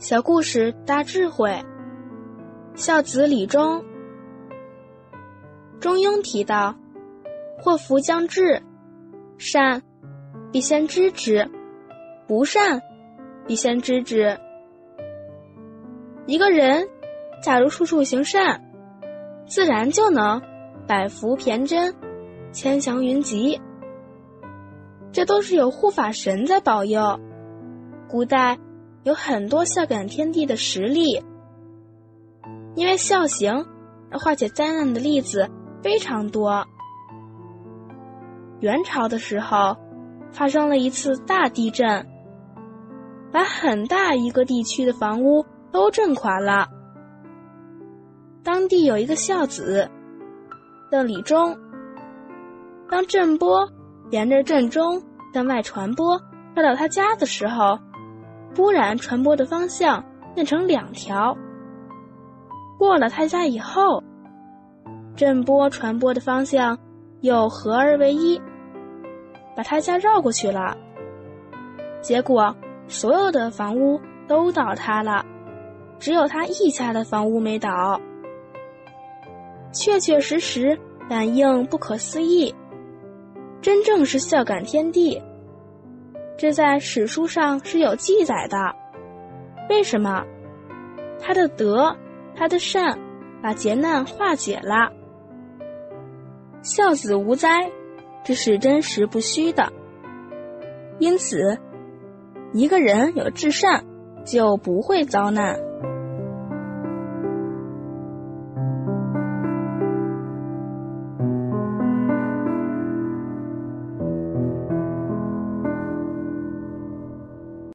小故事大智慧，孝子李忠。中庸提到：“祸福将至，善必先知之，不善必先知之。”一个人假如处处行善，自然就能百福骈真，千祥云集。这都是有护法神在保佑。古代。有很多孝感天地的实例，因为孝行而化解灾难的例子非常多。元朝的时候，发生了一次大地震，把很大一个地区的房屋都震垮了。当地有一个孝子，邓李忠。当震波沿着震中向外传播，快到他家的时候。突然，传播的方向变成两条。过了他家以后，震波传播的方向又合而为一，把他家绕过去了。结果，所有的房屋都倒塌了，只有他一家的房屋没倒。确确实实，感应不可思议，真正是孝感天地。这在史书上是有记载的。为什么？他的德，他的善，把劫难化解了。孝子无灾，这是真实不虚的。因此，一个人有至善，就不会遭难。